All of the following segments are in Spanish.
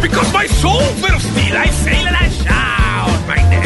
Because my soul fills me. I sail and I shout my name.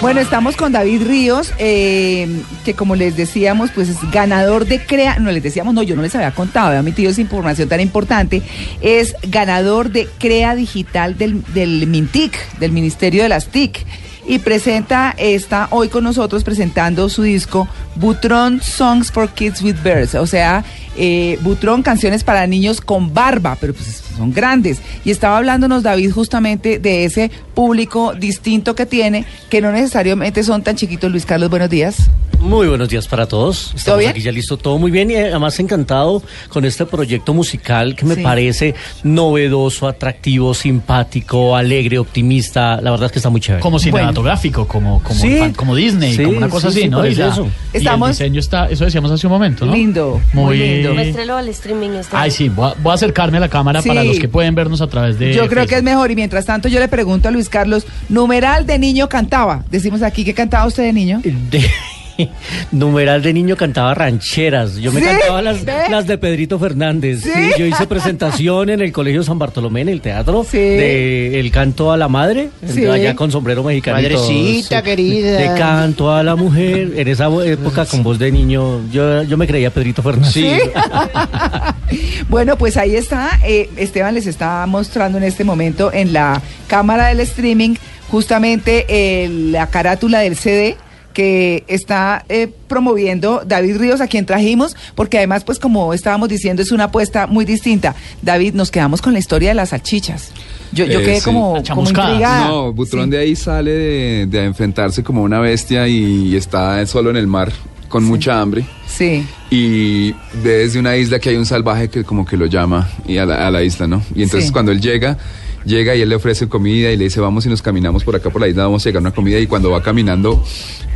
Bueno, estamos con David Ríos, eh, que como les decíamos, pues es ganador de CREA, no les decíamos, no, yo no les había contado, había metido esa información tan importante, es ganador de CREA Digital del, del MINTIC, del Ministerio de las TIC, y presenta, está hoy con nosotros presentando su disco Butron Songs for Kids with Bears, o sea, eh, Butron, canciones para niños con barba, pero pues son grandes. Y estaba hablándonos David justamente de ese público distinto que tiene, que no necesariamente son tan chiquitos. Luis Carlos, buenos días. Muy buenos días para todos. Estamos bien? aquí ya listo, todo muy bien y además encantado con este proyecto musical que me Sí. parece novedoso, atractivo, simpático, alegre, optimista. La verdad es que está muy chévere. Como Bueno. cinematográfico, como, como, Sí. fan- como Disney, Sí, como una cosa sí, así, sí, ¿no? por Y, la- eso. y Estamos- el diseño está, eso decíamos hace un momento, ¿no? Lindo, muy Muy lindo. Muéstrelo al streaming. Este Ay, sí, voy a, voy a acercarme a la cámara Sí. para los que pueden vernos a través de. Yo creo que es Facebook. mejor. Y mientras tanto, yo le pregunto a Luis Carlos, numeral de niño cantaba. Decimos aquí, ¿qué cantaba usted de niño? De- numeral de niño cantaba rancheras. Yo me ¿Sí? cantaba las, de Pedrito Fernández. ¿Sí? Sí, yo hice presentación en el Colegio San Bartolomé, en el teatro, Sí. de El canto a la madre, Sí. allá con sombrero mexicano. Madrecita querida. De canto a la mujer. En esa época, con voz de niño, yo, yo me creía Pedrito Fernández. Sí. bueno, pues ahí está. eh, Esteban les está mostrando en este momento en la cámara del streaming justamente eh, la carátula del CD que está eh, promoviendo David Ríos, a quien trajimos, porque además, pues como estábamos diciendo, es una apuesta muy distinta. David, nos quedamos con la historia de las salchichas. Yo, yo Eh, quedé sí. como, como intrigada. No, Butrón Sí. de ahí sale de, de enfrentarse como una bestia y está solo en el mar con mucha hambre. Sí. Y ve desde una isla que hay un salvaje que como que lo llama y a, la, a la isla, ¿no? Y entonces Sí. cuando él llega, llega y él le ofrece comida y le dice, vamos y nos caminamos por acá por la isla, vamos a llegar a una comida y cuando va caminando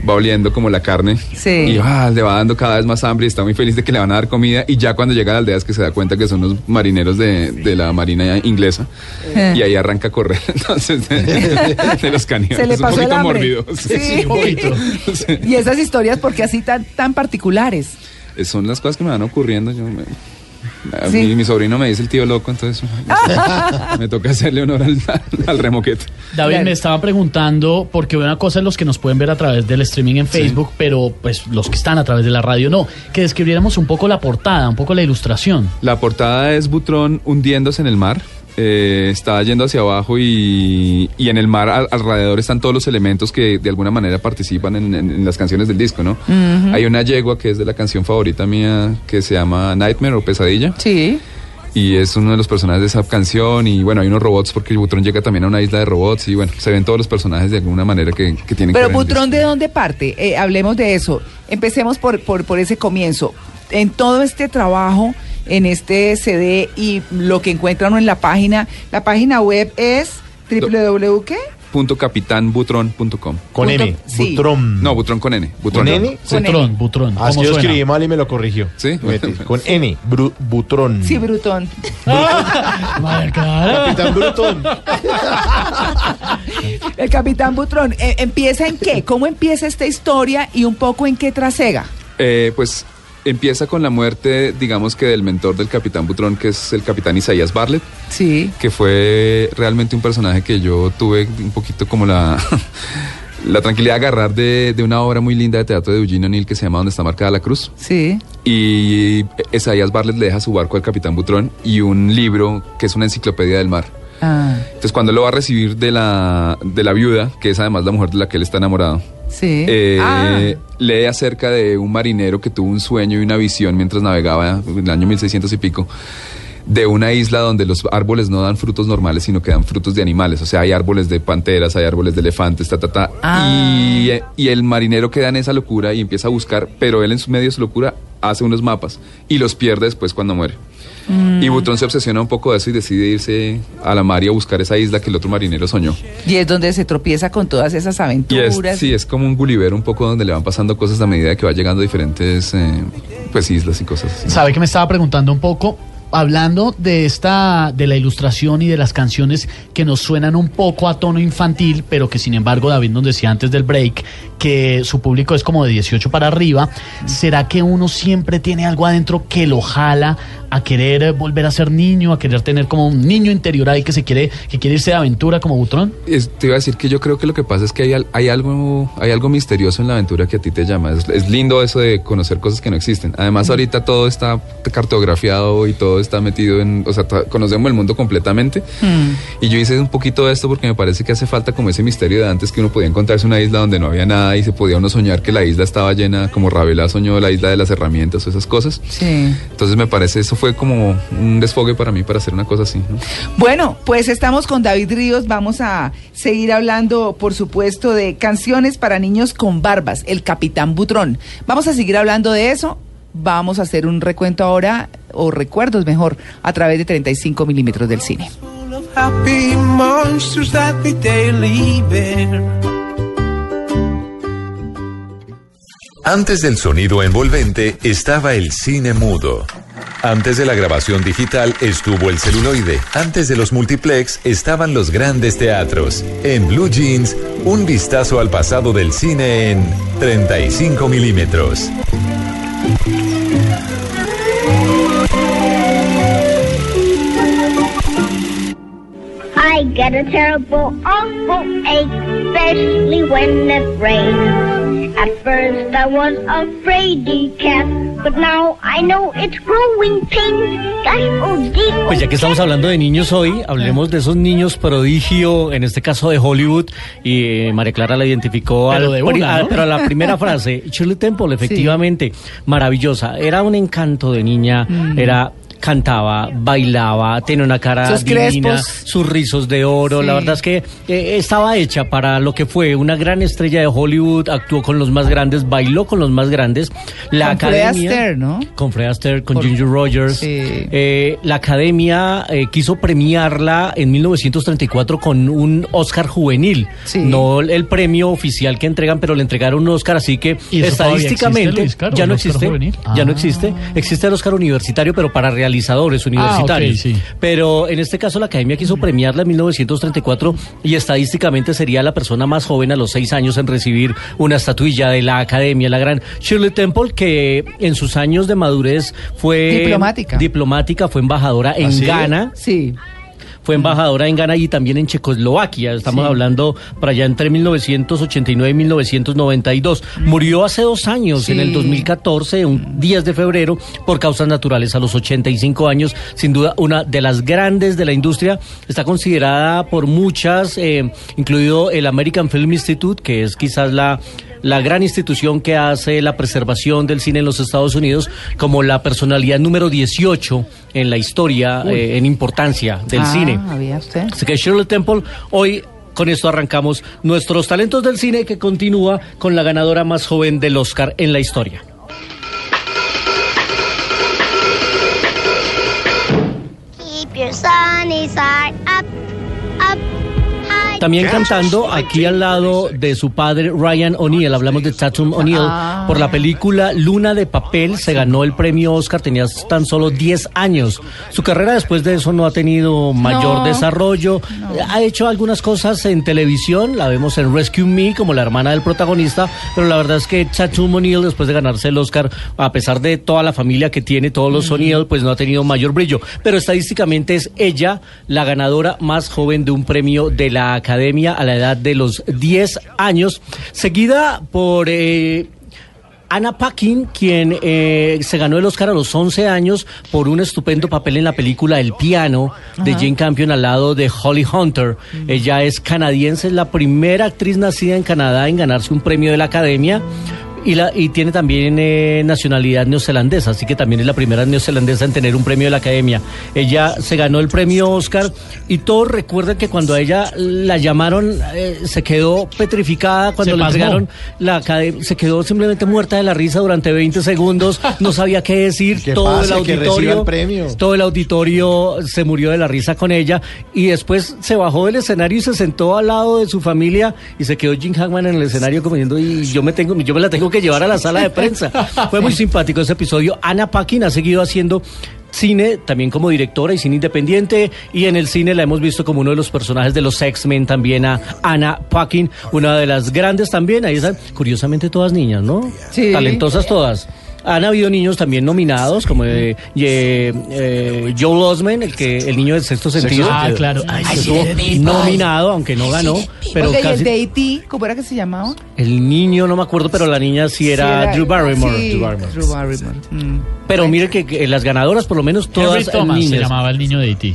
va oliendo como la carne Sí. y ah, le va dando cada vez más hambre y está muy feliz de que le van a dar comida y ya cuando llega a la aldea es que se da cuenta que son los marineros de, de la marina inglesa Eh. y ahí arranca a correr entonces de, de los caníbales. Se le pasó un el poquito hambre. mórbido. Sí. Un poquito. Sí. Y esas historias, porque así tan, tan particulares? Eh, Son las cosas que me van ocurriendo. Yo me- a Sí. mí- mi sobrino me dice el tío loco, entonces me toca hacerle honor al, al remoquete. David, Claro. me estaba preguntando, porque una cosa es los que nos pueden ver a través del streaming en Facebook, pero pues los que están a través de la radio no. Que describiéramos un poco la portada, un poco la ilustración. La portada es Butrón hundiéndose en el mar. Eh, está yendo hacia abajo y, y en el mar al- alrededor están todos los elementos que de alguna manera participan en, en- en las canciones del disco, ¿no? Hay una yegua que es de la canción favorita mía que se llama Nightmare o Pesadilla. Sí. Y es uno de los personajes de esa canción. Y bueno, hay unos robots porque Butrón llega también a una isla de robots. Y bueno, se ven todos los personajes de alguna manera que, que tienen Pero que ver. Butrón. ¿de dónde parte? Eh, hablemos de eso. Empecemos por, por, por ese comienzo. En todo este trabajo, en este CD y lo que encuentran en la página, la página web es www. ¿qué? Punto. Con Punto- N. sí. Butrón. No, Butrón con N. Butrón. ¿Con N? Sí. Butrón, butrón. Ah, ¿cómo que yo suena? escribí mal y me lo corrigió. Sí. Con N. Bru- Butrón. Sí, Brutón. Madre, cara. Capitán Brutón. El Capitán Butrón. eh, ¿Empieza en qué? ¿Cómo empieza esta historia y un poco en qué trasega? Eh, pues empieza con la muerte, digamos que del mentor del Capitán Butrón, que es el Capitán Isaías Bartlett, Sí. que fue realmente un personaje que yo tuve un poquito como la... La tranquilidad de agarrar de, de una obra muy linda de teatro de Eugene O'Neill que se llama Donde está marcada la cruz. Sí. Y Isaías Bartlett le deja su barco al Capitán Butrón y un libro que es una enciclopedia del mar. Ah, Entonces cuando él lo va a recibir de la, de la viuda, que es además la mujer de la que él está enamorado, sí. eh, Ah, lee acerca de un marinero que tuvo un sueño y una visión mientras navegaba en el año 1600 y pico, de una isla donde los árboles no dan frutos normales, sino que dan frutos de animales. O sea, hay árboles de panteras, hay árboles de elefantes, ta, ta, ta. Ah. Y, y el marinero queda en esa locura y empieza a buscar, pero él en su medio de su locura hace unos mapas y los pierde después cuando muere. Y Butrón se obsesiona un poco de eso y decide irse a la mar y a buscar esa isla que el otro marinero soñó. Y es donde se tropieza con todas esas Y es, aventuras. sí, es como un Gulliver un poco donde le van pasando cosas a medida que va llegando a diferentes eh, pues islas y cosas así. ¿Sabe que me estaba preguntando un poco? Hablando de esta, de la ilustración y de las canciones que nos suenan un poco a tono infantil, pero que sin embargo David nos decía antes del break que su público es como de 18 para arriba, ¿será que uno siempre tiene algo adentro que lo jala a querer volver a ser niño, a querer tener como un niño interior ahí que se quiere, que quiere irse de aventura como Butrón? Es- te iba a decir que yo creo que lo que pasa es que hay, hay algo hay algo misterioso en la aventura que a ti te llama. Es lindo eso de conocer cosas que no existen. Además, ahorita todo está cartografiado y todo está metido en... O sea, conocemos el mundo completamente. Y yo hice un poquito de esto porque me parece que hace falta como ese misterio de antes que uno podía encontrarse una isla donde no había nada y se podía uno soñar que la isla estaba llena, como Ravela soñó la isla de las herramientas o esas cosas. Sí. Entonces me parece, eso fue como un desfogue para mí para hacer una cosa así. ¿no? Bueno, pues estamos con David Ríos. Vamos a seguir hablando, por supuesto, de canciones para niños con barbas, el Capitán Butrón. Vamos a seguir hablando de eso. Vamos a hacer un recuento ahora, o recuerdos mejor, a través de 35 milímetros del cine. Antes del sonido envolvente estaba el cine mudo. Antes de la grabación digital estuvo el celuloide. Antes de los multiplex estaban los grandes teatros. En Blue Jeans, un vistazo al pasado del cine en 35 milímetros. Get a terrible, awful ache, especially when it rains. At first I was afraid cat, but now I know it's growing pains. Oh dear, Pues ya que estamos hablando de niños hoy, hablemos de esos niños prodigio, en este caso de Hollywood, y eh, María Clara la identificó, Pero al una, ¿no? pero a la primera frase, Shirley Temple, efectivamente, maravillosa, era un encanto de niña, era cantaba, bailaba, tenía una cara Sus divina, crespos. sus rizos de oro, Sí. la verdad es que eh, estaba hecha para lo que fue una gran estrella de Hollywood, actuó con los más grandes, bailó con los más grandes, la Con Fred academia Astaire, ¿no? con Fred Astaire, con Por- Ginger Rogers. Sí. Eh, la academia eh, quiso premiarla en 1934 con un Oscar juvenil. Sí. No el premio oficial que entregan, pero le entregaron un Oscar, así que ¿Y eso todavía estadísticamente existe, Luis Caro, ya no existe. juvenil? Ya no Ah. existe. Existe el Oscar universitario, pero para realizadores universitarios. sí. Pero en este caso la academia quiso premiarla en 1934 y estadísticamente sería la persona más joven a los seis años en recibir una estatuilla de la academia, la gran Shirley Temple, que en sus años de madurez fue Diplomática. diplomática, fue embajadora en ¿Ah? Ghana, Sí. Fue embajadora en Ghana y también en Checoslovaquia. Estamos Sí. hablando para allá entre 1989 y 1992. Murió hace dos años, Sí. en el 2014, un 10 de febrero, por causas naturales, a los 85 años. Sin duda, una de las grandes de la industria. Está considerada por muchas, eh, incluido el American Film Institute, que es quizás la la gran institución que hace la preservación del cine en los Estados Unidos como la personalidad número 18 en la historia, eh, en importancia del Ah, cine. ¿había usted? Así que Shirley Temple, hoy con esto arrancamos nuestros talentos del cine que continúa con la ganadora más joven del Oscar en la historia. keep your sunny side up. También cantando aquí al lado de su padre Ryan O'Neill, hablamos de Tatum O'Neill, Ah. por la película Luna de Papel, se ganó el premio Oscar, tenía tan solo 10 años. Su carrera después de eso no ha tenido mayor No. desarrollo, ha hecho algunas cosas en televisión, la vemos en Rescue Me como la hermana del protagonista, pero la verdad es que Tatum O'Neill después de ganarse el Oscar, a pesar de toda la familia que tiene, todos los O'Neill, pues no ha tenido mayor brillo, pero estadísticamente es ella la ganadora más joven de un premio de la Academia a la edad de los 10 años, seguida por... eh, Anna Paquin, quien eh, se ganó el Oscar a los 11 años por un estupendo papel en la película El piano de Jane Campion al lado de Holly Hunter. Ella es canadiense, es la primera actriz nacida en Canadá en ganarse un premio de la Academia. Y, la, y tiene también eh, nacionalidad neozelandesa, así que también es la primera neozelandesa en tener un premio de la Academia. Ella se ganó el premio Oscar y todos recuerdan que cuando a ella la llamaron eh, se quedó petrificada, cuando Se le pasmó. entregaron la academia, se quedó simplemente muerta de la risa durante 20 segundos, no sabía qué decir, Que todo pase, el auditorio, el premio. todo el auditorio se murió de la risa con ella y después se bajó del escenario y se sentó al lado de su familia y se quedó Jim Hackman en el escenario como diciendo y yo me tengo yo me la tengo que llevar a la sala de prensa. Fue muy simpático ese episodio. Ana Paquin ha seguido haciendo cine también como directora y cine independiente y en el cine la hemos visto como uno de los personajes de los X-Men también a Ana Paquin, una de las grandes también, ahí están curiosamente todas niñas, ¿no? Sí. Talentosas todas. Han habido niños también nominados, como eh, eh, eh, Joel Osment, el que el niño del sexto sentido. Ah, claro. Ay, que sí. estuvo nominado, aunque no ganó, pero Oiga, y el de E.T., ¿cómo era que se llamaba? el niño no me acuerdo, pero la niña sí era, Sí, Drew Barrymore. sí, Drew Barrymore. Drew Barrymore. Mm. Pero mire que, que las ganadoras, por lo menos Henry todas se niñas. llamaba el niño de E.T.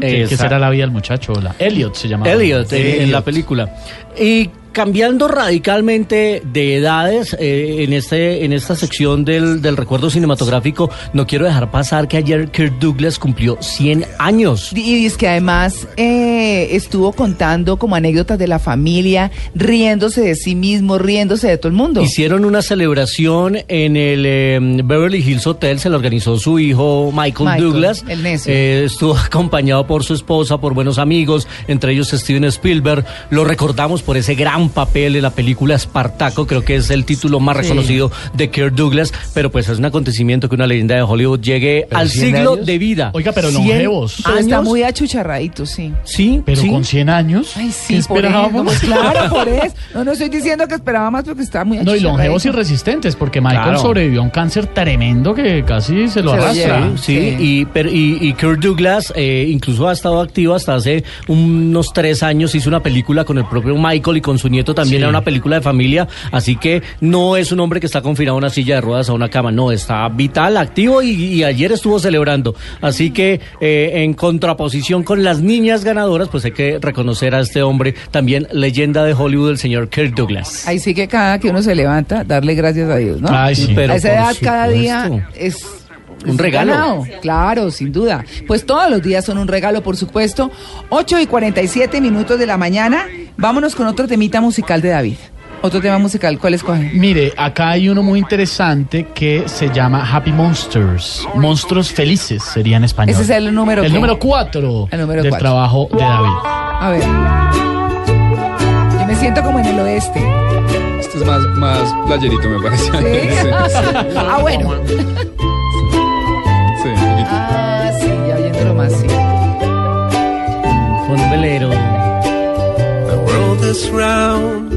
Que, que Exacto. será la vida del muchacho. La Elliot se llamaba. Elliot eh, en la película. Y cambiando radicalmente de edades eh, en este en esta sección del, del recuerdo cinematográfico, no quiero dejar pasar que ayer Kirk Douglas cumplió 100 años. Y es que además eh, estuvo contando como anécdotas de la familia, riéndose de sí mismo, riéndose de todo el mundo. Hicieron una celebración en el eh, Beverly Hills Hotel, se la organizó su hijo Michael, Michael, Douglas. el necio. Eh, estuvo acompañado por su esposa, por buenos amigos, entre ellos Steven Spielberg. Lo recordamos por ese gran papel en la película Espartaco, creo que es el título más Sí. reconocido de Kirk Douglas, pero pues es un acontecimiento que una leyenda de Hollywood llegue ¿Pero al 100 siglo años? de vida. Oiga, pero 100 longevos. Pero está muy achucharradito, sí. Sí, Pero sí. con 100 años. Ay, sí, ¿Qué por eso, esperábamos? pues claro, por eso. No, no estoy diciendo que esperaba más porque está muy No, y longevos y achucharradito. resistentes, porque Michael Claro. sobrevivió a un cáncer tremendo que casi se lo Se arrastra. Sí, Sí. Y, pero, y, y Kirk Douglas eh, incluso ha estado activo hasta hace unos tres años. Hizo una película con el propio Michael y con su nieto también. Sí. Era una película de familia. Así que no es un hombre que está confinado a una silla de ruedas o a una cama. No, está vital, activo y, y ayer estuvo celebrando. Así que eh, en contraposición con las niñas ganadoras, pues hay que reconocer a este hombre también leyenda de Hollywood, el señor Kirk Douglas. Ahí sí que cada que uno se levanta, darle gracias a Dios, ¿no? Ay, sí. Pero a esa edad cada día es Un regalo. ganado. Claro, sin duda. Pues todos los días son un regalo, por supuesto. 8 y 47 minutos de la mañana. Vámonos con otro temita musical de David. Otro tema musical, ¿cuál escoge? Mire, acá hay uno muy interesante que se llama Happy Monsters. Monstruos felices sería en español. Ese es el número El ¿qué? número 4 El número del cuatro. trabajo de David. A ver. Yo me siento como en el oeste. Este es más, más playerito, me parece. ¿Sí? sí, ah, bueno. sí, un. Ah, sí, ya oyéndolo más, sí. Con velero. The world is round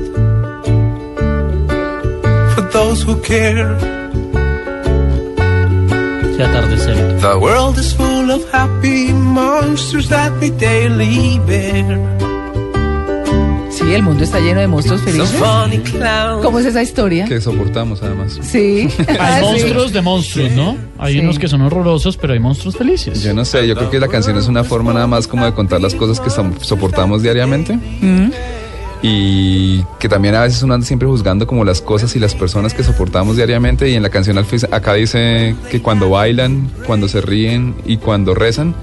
for those who care. The world is full of happy monsters that we daily bear. Sí, el mundo está lleno de monstruos felices. ¿Cómo es esa historia? Que soportamos, además. Sí. Hay Ah, sí. monstruos de monstruos, ¿no? Hay Sí. unos que son horrorosos, pero hay monstruos felices. Yo no sé, yo creo que la canción es una forma nada más como de contar las cosas que soportamos diariamente. Mm. Y que también a veces uno anda siempre juzgando como las cosas y las personas que soportamos diariamente. Y en la canción acá dice que cuando bailan, cuando se ríen y cuando rezan,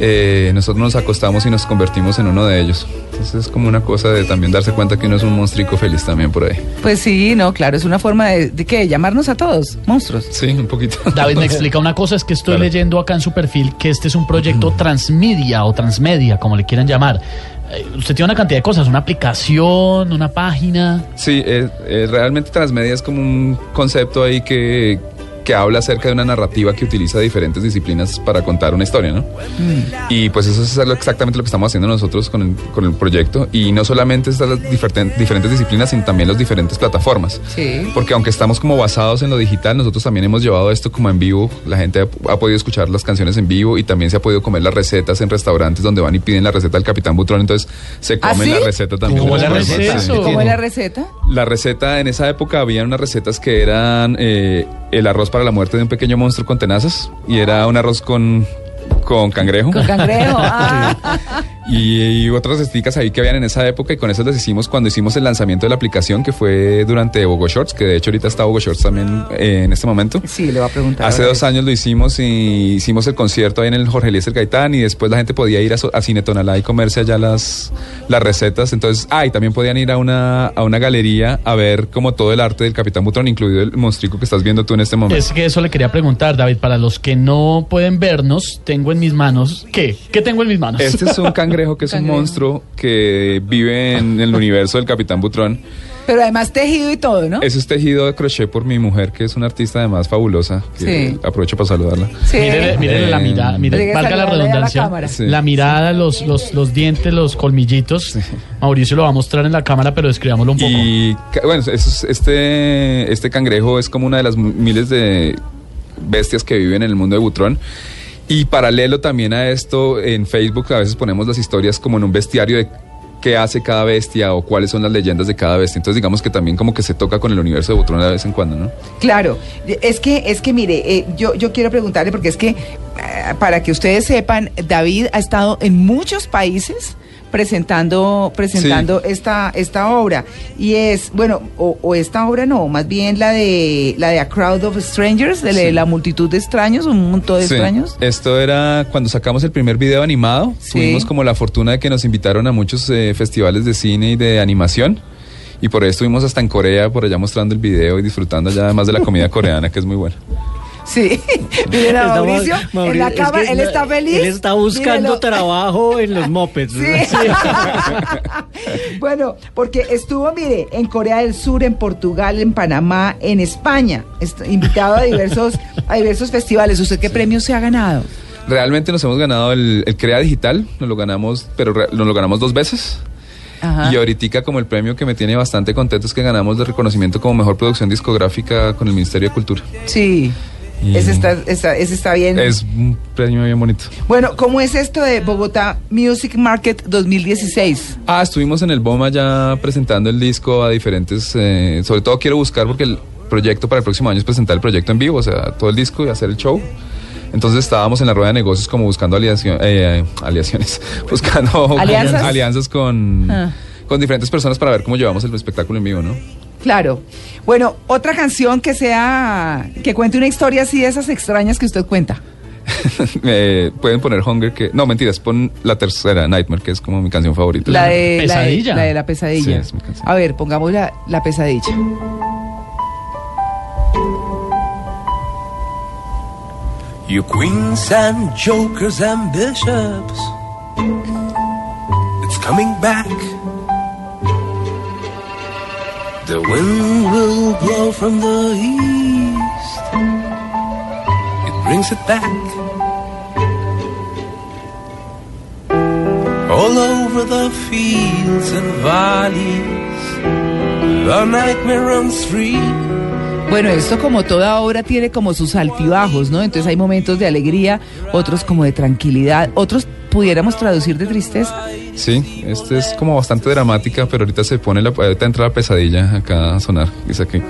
eh, nosotros nos acostamos y nos convertimos en uno de ellos. Entonces es como una cosa de también darse cuenta que uno es un monstruico feliz también por ahí. Pues sí, no, claro, es una forma de, de qué, llamarnos a todos, monstruos. Sí, un poquito. David me explica una cosa, es que estoy Claro. leyendo acá en su perfil que este es un proyecto transmedia o transmedia, como le quieran llamar. Eh, Usted tiene una cantidad de cosas, una aplicación, una página. Sí, eh, eh, realmente Transmedia es como un concepto ahí que, que habla acerca de una narrativa que utiliza diferentes disciplinas para contar una historia, ¿no? Y pues eso es exactamente lo que estamos haciendo nosotros con el, con el proyecto. Y no solamente están las diferenten- diferentes disciplinas, sino también las diferentes plataformas. Sí. Porque aunque estamos como basados en lo digital, nosotros también hemos llevado esto como en vivo. La gente ha, ha podido escuchar las canciones en vivo y también se ha podido comer las recetas en restaurantes donde van y piden la receta del Capitán Butrón. Entonces se ¿Ah, comen sí? la receta también. ¿Cómo la receta? sí. ¿Cómo es la receta? La receta, en esa época había unas recetas que eran eh, el arroz para la muerte de un pequeño monstruo con tenazas y era un arroz con Con cangrejo. Con cangrejo. ah. Y, y otras stickers ahí que habían en esa época y con esas las hicimos cuando hicimos el lanzamiento de la aplicación que fue durante Bogo Shorts, que de hecho ahorita está Bogo Shorts también eh, en este momento. Sí, le voy a preguntar. Hace dos años lo hicimos y hicimos el concierto ahí en el Jorge Eliezer Gaitán y después la gente podía ir a, a Cine Tonalá y comerse allá las, las recetas. Entonces, ah, y también podían ir a una, a una galería a ver como todo el arte del Capitán Butrón, incluido el monstruico que estás viendo tú en este momento. Es que eso le quería preguntar, David. Para los que no pueden vernos, tengo en mis manos. ¿Qué? ¿Qué tengo en mis manos? Este es un cangrejo que es un monstruo que vive en el universo del Capitán Butrón. Pero además tejido y todo, ¿no? Eso es tejido de crochet por mi mujer, que es una artista además fabulosa. Que Sí. Aprovecho para saludarla. Sí. Mírele, mírele la Eh, mirada, mire, valga la redundancia. Sí. La mirada, los, los, los dientes, los colmillitos. Mauricio lo va a mostrar en la cámara, pero describámoslo un poco. Y bueno, eso es- este, este cangrejo es como una de las miles de bestias que viven en el mundo de Butrón. Y paralelo también a esto, en Facebook a veces ponemos las historias como en un bestiario de qué hace cada bestia o cuáles son las leyendas de cada bestia. Entonces digamos que también como que se toca con el universo de Butrón de vez en cuando, ¿no? Claro, es que, es que mire, eh, yo, yo quiero preguntarle, porque es que, eh, para que ustedes sepan, David ha estado en muchos países presentando presentando esta esta obra y es bueno o, o esta obra no más bien la de la de A Crowd of Strangers de la- Sí. la multitud de extraños un montón de Sí. extraños Esto era cuando sacamos el primer video animado. Tuvimos como la fortuna de que nos invitaron a muchos eh, festivales de cine y de animación. Y por ahí estuvimos hasta en Corea, por allá mostrando el video y disfrutando ya además de la comida coreana, que es muy buena. Sí miren a Está Mauricio en Mauricio- la es cama que él está feliz Él está buscando trabajo en los mopeds. Sí. bueno, porque estuvo, mire, en Corea del Sur, en Portugal, en Panamá, en España, invitado a diversos, a diversos festivales. ¿Usted qué premios se ha ganado? Realmente nos hemos ganado el, el Crea Digital, nos lo ganamos, pero re- nos lo ganamos dos veces. Ajá. Y ahorita como el premio que me tiene bastante contento es que ganamos de reconocimiento como mejor producción discográfica con el Ministerio de Cultura. Sí. Y- Ese está, esa- ese está bien. Es un premio bien bonito. Bueno, ¿cómo es esto de Bogotá Music Market 2016? Ah, estuvimos en el BOMA ya presentando el disco a diferentes, eh, sobre todo quiero buscar porque el proyecto para el próximo año es presentar el proyecto en vivo, o sea, todo el disco y hacer el show. Entonces estábamos en la rueda de negocios como buscando aliacio- eh, aliaciones, buscando ¿Alianzas? alianzas con, Ah. con diferentes personas para ver cómo llevamos el espectáculo en vivo, ¿no? Claro. Bueno, otra canción que sea, que cuente una historia así de esas extrañas que usted cuenta. Eh, pueden poner Hunger, que no, mentiras, pon la tercera, Nightmare, que es como mi canción favorita. La de Pesadilla. La de la, de la pesadilla. Sí, es mi canción. A ver, pongamos la, la pesadilla. You queens and jokers and bishops. It's coming back. The wind will blow from the east. It brings it back. All over the fields and valleys, the nightmare runs free. Bueno, esto como toda obra tiene como sus altibajos, ¿no? Entonces hay momentos de alegría, otros como de tranquilidad, otros pudiéramos traducir de tristeza. Sí, este es como bastante dramática, pero ahorita se pone la, ahorita entra la pesadilla acá a sonar. Dice que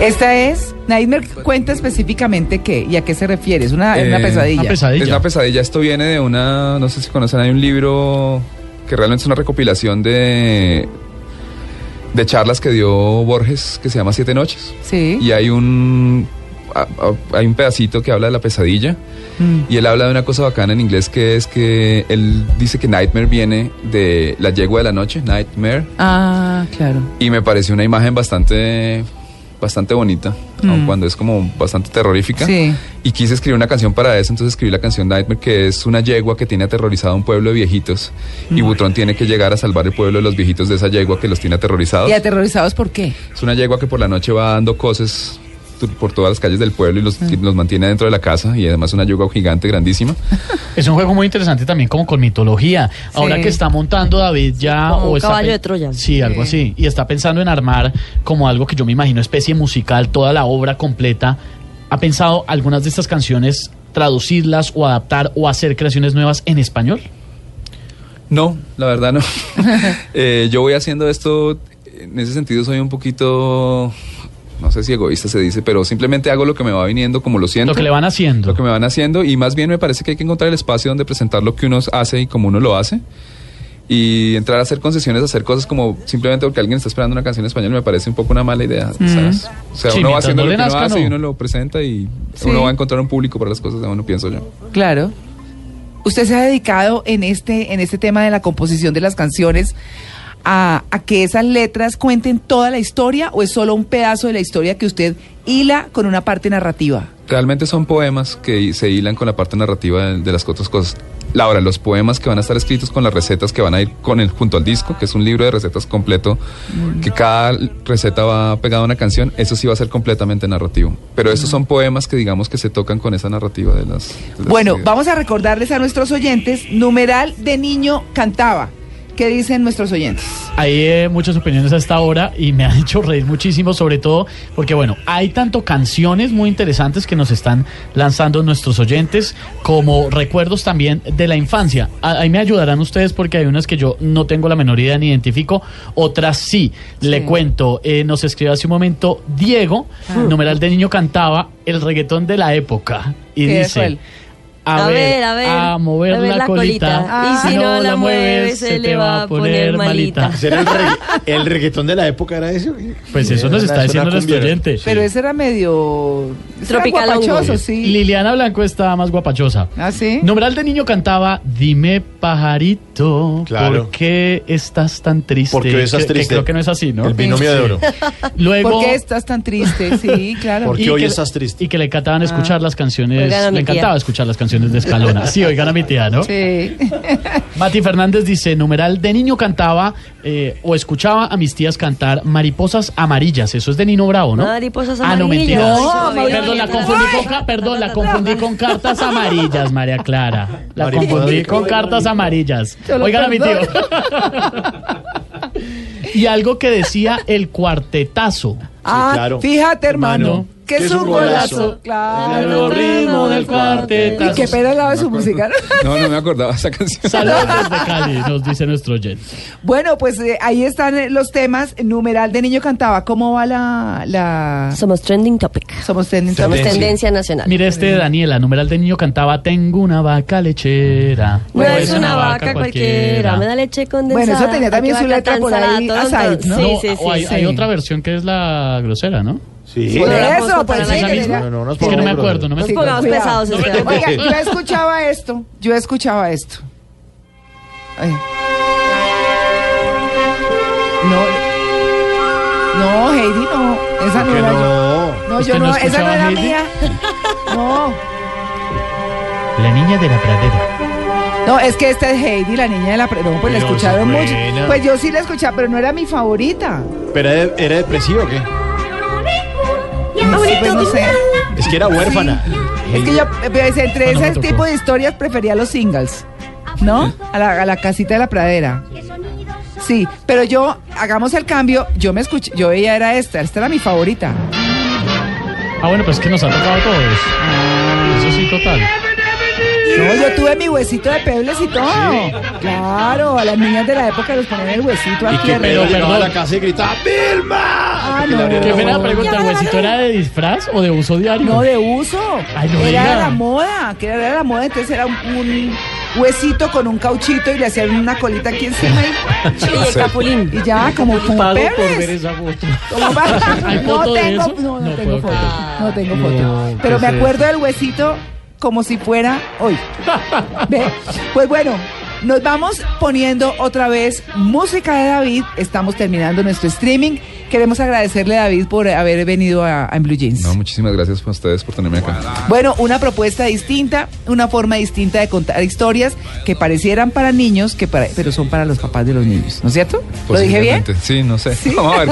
Esta es, Nightmare cuenta específicamente qué y a qué se refiere. Es una, Eh, pesadilla. una pesadilla. es una pesadilla. Esto viene de una, no sé si conocen, hay un libro que realmente es una recopilación de de charlas que dio Borges que se llama Siete Noches. Sí. Y hay un hay un pedacito que habla de la pesadilla Mm. y él habla de una cosa bacana en inglés que es que él dice que nightmare viene de la yegua de la noche, nightmare, Ah, claro. y me pareció una imagen bastante bastante bonita, aun Mm. cuando es como bastante terrorífica. Sí. Y quise escribir una canción para eso, entonces escribí la canción Nightmare, que es una yegua que tiene aterrorizado a un pueblo de viejitos. Y Mm. Butrón tiene que llegar a salvar el pueblo de los viejitos de esa yegua que los tiene aterrorizados. ¿Y aterrorizados por qué? Es una yegua que por la noche va dando cosas por todas las calles del pueblo y los, y los mantiene dentro de la casa y además una yoga gigante grandísima. Es un juego muy interesante también como con mitología. Ahora que está montando David ya... Como un está caballo de Troya. Sí, algo así. Y está pensando en armar como algo que yo me imagino especie musical, toda la obra completa. ¿Ha pensado algunas de estas canciones traducirlas o adaptar o hacer creaciones nuevas en español? No, la verdad no. Eh, yo voy haciendo esto, en ese sentido soy un poquito, no sé si egoísta se dice, pero simplemente hago lo que me va viniendo como lo siento. Lo que le van haciendo. Lo que me van haciendo y más bien me parece que hay que encontrar el espacio donde presentar lo que uno hace y como uno lo hace. Y entrar a hacer concesiones, hacer cosas como simplemente porque alguien está esperando una canción en español me parece un poco una mala idea. Mm. ¿sabes? O sea, Sí, uno va haciendo no lo que uno hace no. y uno lo presenta y Sí. uno va a encontrar un público para las cosas de uno, pienso yo. Claro. ¿Usted se ha dedicado en este, en este tema de la composición de las canciones a, a que esas letras cuenten toda la historia o es solo un pedazo de la historia que usted hila con una parte narrativa? Realmente son poemas que se hilan con la parte narrativa de, de las otras cosas. Laura, los poemas que van a estar escritos con las recetas que van a ir con el, junto al disco, que es un libro de recetas completo, que cada receta va pegada a una canción, eso sí va a ser completamente narrativo. Pero esos son poemas que digamos que se tocan con esa narrativa de las... de las Bueno, ideas. vamos a recordarles a nuestros oyentes, numeral de niño cantaba. ¿Qué dicen nuestros oyentes? Hay eh, muchas opiniones a esta hora y me han hecho reír muchísimo, sobre todo porque, bueno, hay tanto canciones muy interesantes que nos están lanzando nuestros oyentes como recuerdos también de la infancia. A- Ahí me ayudarán ustedes porque hay unas que yo no tengo la menor idea ni identifico, otras sí. Le cuento, eh, nos escribió hace un momento Diego, Ah. numeral de niño cantaba el reggaetón de la época y ¿Qué dice... A ver, a ver, a mover, a ver la, la colita. colita. Y si no la mueves, se le va a poner malita. ¿Será el, regga- el reggaetón de la época era ese? Pues eso nos está diciendo nuestro oyente. Pero ese era medio... Tropicalongo. guapachoso, sí. Liliana Blanco está más guapachosa. ¿Ah, sí? Numeral de niño cantaba Dime pajarito, Claro. ¿por qué estás tan triste? ¿Por qué estás Que- que triste? creo que no es así, ¿no? El binomio de oro. Luego, ¿Por qué estás tan triste? Sí, claro. Porque hoy que- estás triste. Y que le encantaban escuchar las canciones, le encantaba tía. escuchar las canciones de Escalona. Sí, oigan a mi tía, ¿no? Sí. Mati Fernández dice, numeral, de niño cantaba eh, o escuchaba a mis tías cantar Mariposas Amarillas. Eso es de Nino Bravo, ¿no? Mariposas Ah, no, amarillas. mentira. No, perdón, la confundí con, perdón, la confundí con cartas amarillas, María Clara. La confundí con cartas amarillas. Oigan a mi tío. y algo que decía el cuartetazo. Ah, claro. fíjate, hermano, Hermano, que es un golazo. Claro. El ritmo del Y cuartetazo. qué pena al lado de su música. ¿no? No, no me acordaba esa canción. Saludos desde Cali, nos dice nuestro oyente. Bueno, pues eh, ahí están eh, los temas. Numeral de niño cantaba. ¿Cómo va la...? la... Somos trending topic. Somos trending Somos topic. tendencia nacional. Mire este de Daniela, numeral de niño cantaba Tengo una vaca lechera. No es una vaca cualquiera, me da leche condensada. Bueno, eso tenía también su letra por ahí, aside, ¿no? Sí, No, sí, o hay, sí. hay sí. otra versión que es la grosera, ¿no? Sí. Por eso, pues sí, No, no, no Es que no me acuerdo, no me Nos acuerdo. pongamos pesados. Oiga, yo escuchaba esto. Yo escuchaba esto. Ay. No. No, Heidi, no. Esa no ¿Por qué era yo. no? No, ¿Usted yo no esa no era Heidi? mía. No. La niña de la pradera. No, es que esta es Heidi, la niña de la... pre- No, pues la escucharon mucho. Pues yo sí la escuchaba, pero no era mi favorita. ¿Pero era, era depresivo o qué? Sí, pues no sé. Es que era huérfana. Es que yo, pues, entre ese tipo de historias, prefería los singles. ¿No? A la, a la casita de la pradera. Sí, pero yo, hagamos el cambio, yo me escuché, yo veía era esta, esta era mi favorita. Ah, bueno, pues es que nos ha tocado a todos. Eso sí, total. No, yo tuve mi huesito de pebles y todo. Claro, a las niñas de la época les ponían el huesito Y aquí que arriba. Pedro llegaba a la casa y gritaba ¡Vilma! Ah, no. abrieron Qué puerta. pregunta, ¿el huesito era de disfraz o de uso diario? No, de uso. Ay, no era diga. la moda, que era la moda, entonces era un, un huesito con un cauchito y le hacían una colita aquí encima y, Y el capulín. y ya, como, como Pago por perres. ver esa foto. Como pa- ¿Hay no de tengo, eso? no, no, No tengo puedo foto. creer. No tengo No, foto. Pero ¿qué me acuerdo del huesito como si fuera hoy. ¿Ve? Pues bueno, nos vamos poniendo otra vez música de David. Estamos terminando nuestro streaming Queremos agradecerle a David por haber venido a, a En Blue Jeans. No, muchísimas gracias a ustedes por tenerme acá. Bueno, una propuesta distinta, una forma distinta de contar historias que parecieran para niños, que para, pero son para los papás de los niños, ¿no es cierto? ¿Lo dije bien? Sí, no sé. Vamos a ver,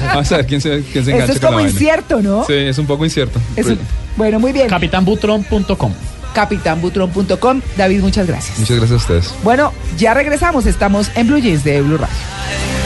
vamos a ver quién se, quién se engancha Esto es con la como vaina. incierto, ¿no? Sí, es un poco incierto. Es un- bueno, muy bien. Capitanbutron.com. Capitanbutron.com. David, muchas gracias. Muchas gracias a ustedes. Bueno, ya regresamos. Estamos en Blue Jeans de Blue Radio.